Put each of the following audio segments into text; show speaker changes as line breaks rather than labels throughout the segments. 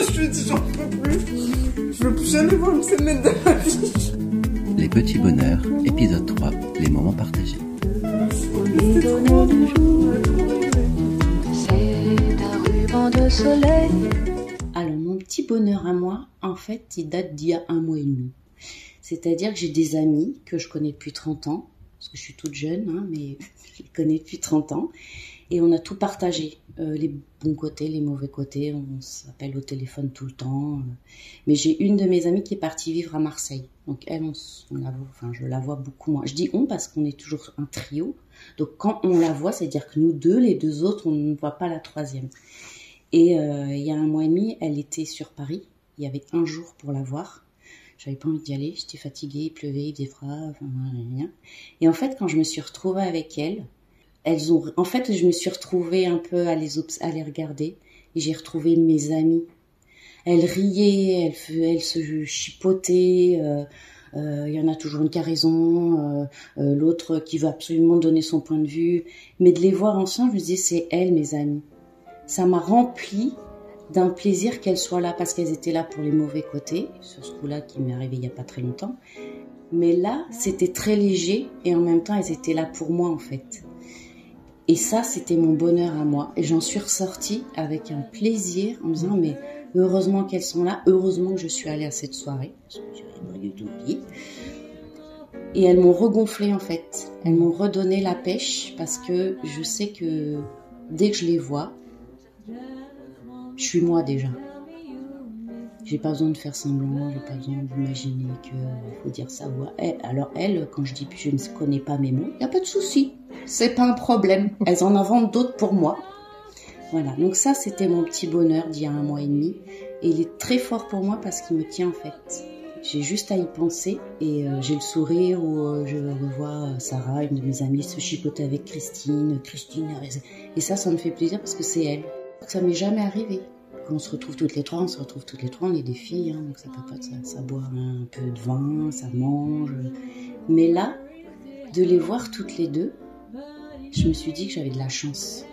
je lui ai dit, j'en peux plus. Je veux plus jamais voir une semaine de ma vie.
Les petits bonheurs, épisode 3, les moments partagés.
C'est un ruban de soleil.
Alors, mon petit bonheur à moi, en fait, il date d'il y a un mois et demi. C'est-à-dire que j'ai des amis que je connais depuis 30 ans, parce que je suis toute jeune, hein, mais je les connais depuis 30 ans, et on a tout partagé, euh, les bons côtés, les mauvais côtés, on s'appelle au téléphone tout le temps. euh. Mais j'ai une de mes amies qui est partie vivre à Marseille, donc elle, je la vois beaucoup moins. Je dis on parce qu'on est toujours un trio, donc quand on la voit, c'est-à-dire que nous deux, les deux autres, on ne voit pas la troisième. Et euh, il y a un mois et demi, elle était sur Paris. Il y avait un jour pour la voir. J'avais pas envie d'y aller. J'étais fatiguée, il pleuvait, il faisait froid. Rien. Et en fait, quand je me suis retrouvée avec elle, elles ont. En fait, je me suis retrouvée un peu à les, obs- à les regarder. Et j'ai retrouvé mes amies. Elles riaient, elles, se chipotaient. euh, euh, Il y en a toujours une qui a raison, euh, l'autre qui veut absolument donner son point de vue. Mais de les voir ensemble, je me disais, c'est elles, mes amies ça m'a rempli d'un plaisir qu'elles soient là parce qu'elles étaient là pour les mauvais côtés, sur ce coup-là qui m'est arrivé il n'y a pas très longtemps. Mais là, c'était très léger et en même temps, elles étaient là pour moi en fait. Et ça, c'était mon bonheur à moi. Et j'en suis ressortie avec un plaisir en me disant, mais heureusement qu'elles sont là, heureusement que je suis allée à cette soirée, parce que pas du tout. Et elles m'ont regonflé en fait. Elles m'ont redonné la pêche parce que je sais que dès que je les vois, je suis moi déjà. J'ai pas besoin de faire semblant, j'ai pas besoin d'imaginer qu'il faut dire ça ou elle. Alors elle, quand je dis je ne connais pas mes mots, y a pas de souci, c'est pas un problème. Elles en inventent d'autres pour moi. Voilà, donc ça c'était mon petit bonheur d'il y a un mois et demi, et il est très fort pour moi parce qu'il me tient en fait. J'ai juste à y penser et euh, j'ai le sourire où euh, je revois euh, Sarah, une de mes amies, se chipoter avec Christine. Christine, et ça, ça me fait plaisir parce que c'est elle. Ça m'est jamais arrivé. On se retrouve toutes les trois, on se retrouve toutes les trois, on est des filles, hein, donc ça pas, ça, ça boit un peu de vin, ça mange. Mais là, de les voir toutes les deux, je me suis dit que j'avais de la chance.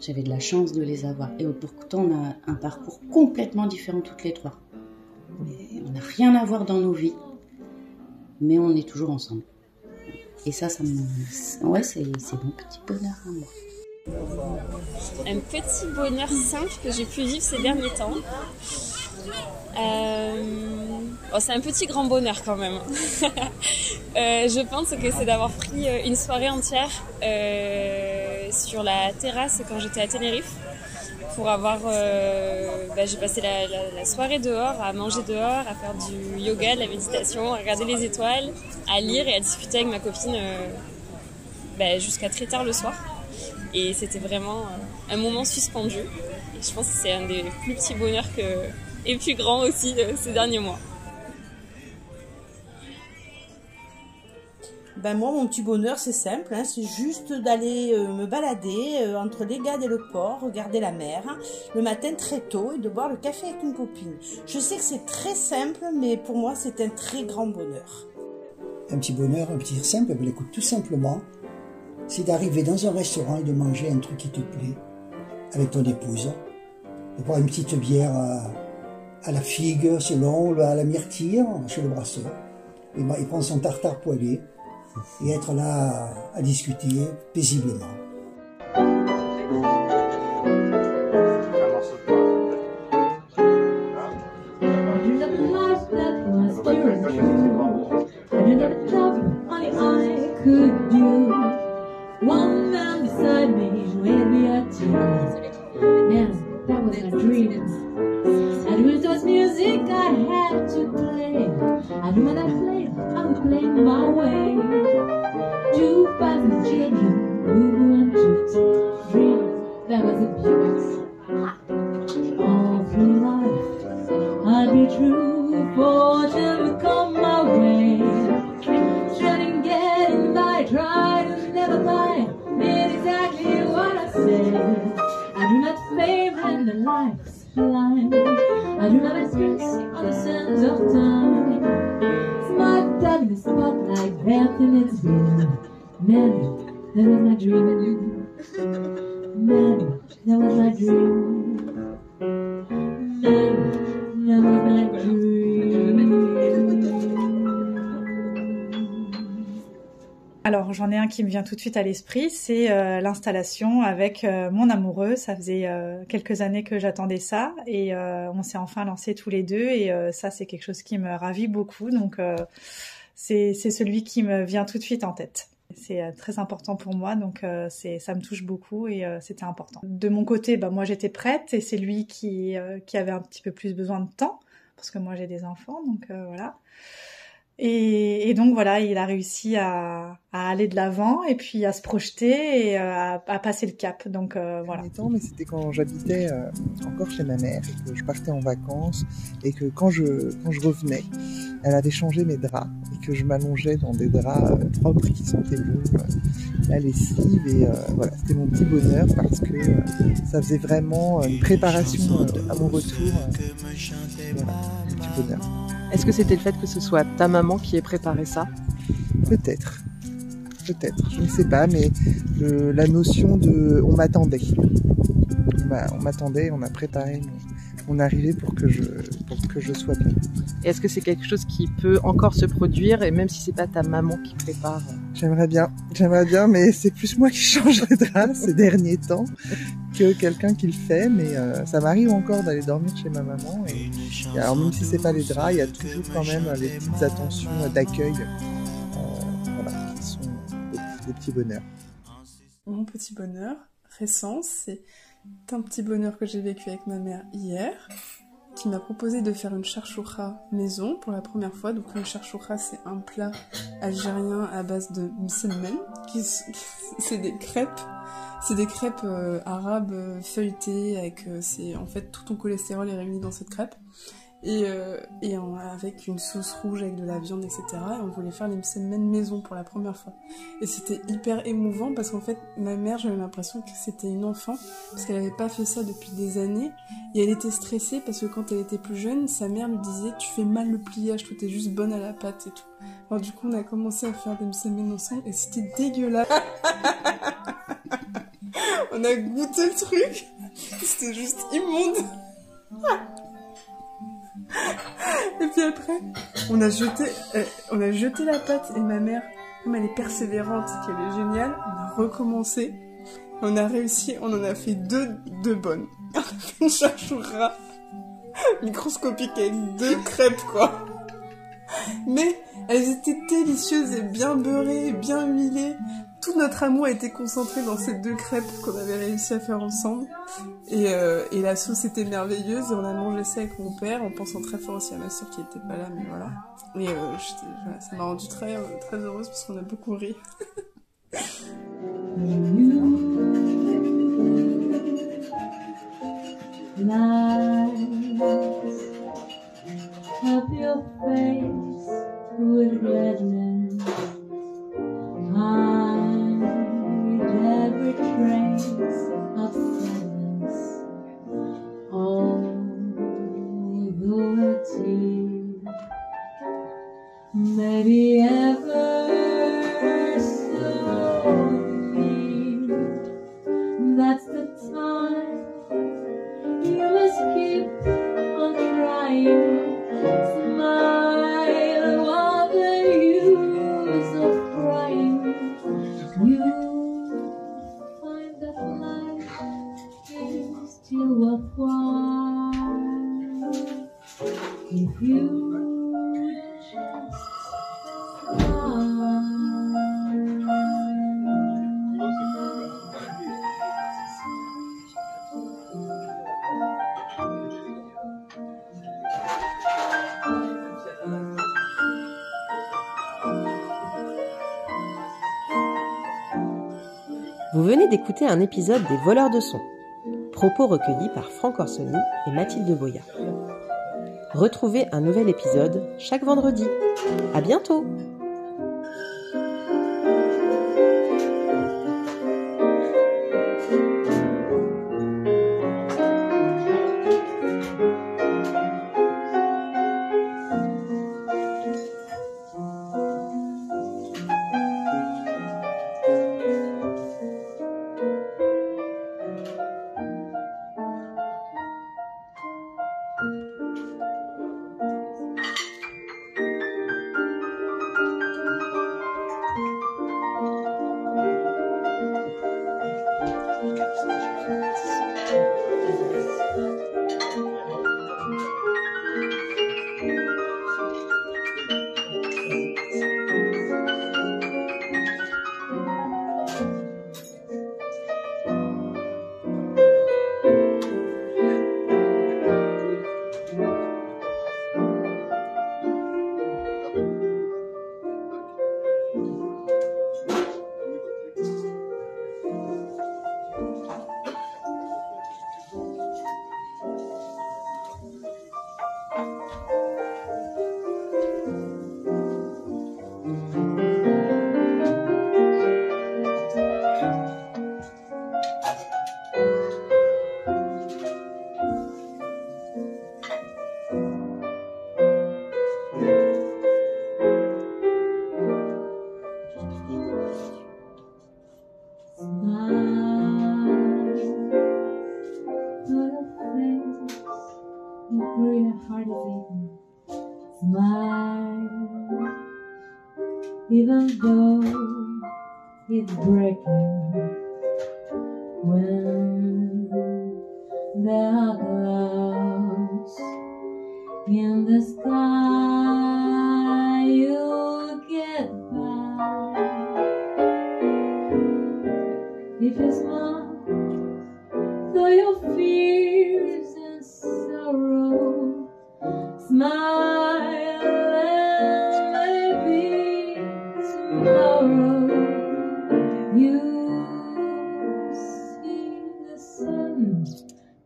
J'avais de la chance de les avoir. Et pourtant, on a un parcours complètement différent toutes les trois. On n'a rien à voir dans nos vies, mais on est toujours ensemble. Et ça, ça me... Ouais, c'est mon petit bonheur à moi.
Un petit bonheur simple que j'ai pu vivre ces derniers temps. Euh, bon, c'est un petit grand bonheur quand même. Euh, je pense que c'est d'avoir pris euh, une soirée entière sur la terrasse quand j'étais à Tenerife. Pour avoir, bah, j'ai passé la, soirée dehors, à manger dehors, à faire du yoga, de la méditation, à regarder les étoiles, à lire et à discuter avec ma copine bah, jusqu'à très tard le soir. Et c'était vraiment euh, un moment suspendu. Et je pense que c'est un des plus petits bonheurs que, et plus grands aussi de ces derniers mois.
Ben moi, mon petit bonheur, c'est simple, hein, c'est juste d'aller euh, me balader euh, entre les Gades et le port, regarder la mer, hein, le matin très tôt et de boire le café avec une copine. Je sais que c'est très simple, mais pour moi, c'est un très grand bonheur.
Un petit bonheur, un petit simple, ben, écoute, tout simplement, c'est d'arriver dans un restaurant et de manger un truc qui te plaît avec ton épouse, de boire une petite bière à, la figue, selon, à la myrtille, chez le brasseur, et, et prendre son tartare poêlé, et être là à, discuter paisiblement.
One man beside me with me at Now, that was my dream. And it was music I had to play. And when I played, I would play my way. Two thousand children, who and shift. Dream, that was a beauty. All through life, I'd be true for them come my way. Trying getting by trying never lie. Mean exactly what I say. I do not fame and the lights blind. I do not express on the sands of time. Smart dog in the spotlight, wrapped in its dream. Man, that was my dream. Man, that was my dream.
Qui me vient tout de suite à l'esprit, c'est euh, l'installation avec euh, mon amoureux. Ça faisait euh, quelques années que j'attendais ça et on s'est enfin lancés tous les deux et ça c'est quelque chose qui me ravit beaucoup. Donc c'est celui qui me vient tout de suite en tête. C'est très important pour moi, donc c'est ça me touche beaucoup et c'était important. De mon côté, bah moi j'étais prête et c'est lui qui qui avait un petit peu plus besoin de temps parce que moi j'ai des enfants, donc voilà. Et, et donc voilà, il a réussi à, à aller de l'avant et puis à se projeter et euh, à, à passer le cap. Donc euh, voilà.
Temps, mais c'était quand j'habitais euh, encore chez ma mère et que je partais en vacances et que quand je quand je revenais, elle avait changé mes draps et que je m'allongeais dans des draps euh, propres qui sentaient bon, la lessive et euh, voilà, c'était mon petit bonheur parce que ça faisait vraiment une préparation à mon retour. voilà, un petit bonheur.
Est-ce que c'était le fait que ce soit ta maman qui ait préparé ça?
Peut-être. Peut-être. Je ne sais pas, mais le- la notion de on m'attendait. On m'a- On m'attendait, on a préparé mon, arrivée pour que je pour que je sois bien.
Est-ce que c'est quelque chose qui peut encore se produire et même si c'est pas ta maman qui prépare?
J'aimerais bien, j'aimerais bien, mais c'est plus moi qui change les draps ces derniers temps que quelqu'un qui le fait. Mais euh, ça m'arrive encore d'aller dormir chez ma maman. Et alors même si c'est pas les draps, il y a toujours quand même les petites attentions d'accueil, euh, voilà, qui sont des, petits- des petits bonheurs.
Mon petit bonheur récent, c'est un petit bonheur que j'ai vécu avec ma mère hier, qui m'a proposé de faire une charchoura maison pour la première fois. Donc une charchoura, c'est un plat algérien à base de msemen, qui c'est des crêpes. C'est des crêpes euh, arabes euh, feuilletées avec euh, c'est en fait tout ton cholestérol est réuni dans cette crêpe et, euh, et en- avec une sauce rouge avec de la viande etc. Et on voulait faire les msemen maison pour la première fois. Et c'était hyper émouvant parce qu'en fait, ma mère, j'avais l'impression que c'était une enfant parce qu'elle avait pas fait ça depuis des années et elle était stressée parce que quand elle était plus jeune, sa mère lui disait Tu fais mal le pliage, toi t'es juste bonne à la pâte et tout. Alors du coup, on a commencé à faire des msemen ensemble et c'était dégueulasse. on a goûté le truc, c'était juste immonde. Et puis après, on a jeté, euh, on a jeté la pâte et ma mère, comme elle est persévérante, qu'elle est géniale, on a recommencé. On a réussi, on en a fait deux, bonnes. On a fait une charchoura microscopique avec deux crêpes, quoi. Mais elles étaient délicieuses et bien beurrées, bien huilées. Tout notre amour a été concentré dans ces deux crêpes qu'on avait réussi à faire ensemble. Et, euh, la sauce était merveilleuse on a mangé ça avec mon père en pensant très fort aussi à ma soeur qui était pas là, mais voilà. Et euh, ça m'a rendu très, euh, très heureuse parce qu'on a beaucoup ri.
d'écouter un épisode des Voleurs de sons, propos recueillis par Franck Orsoni et Mathilde Boya. Retrouvez un nouvel épisode chaque vendredi. À bientôt!
breath.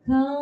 cão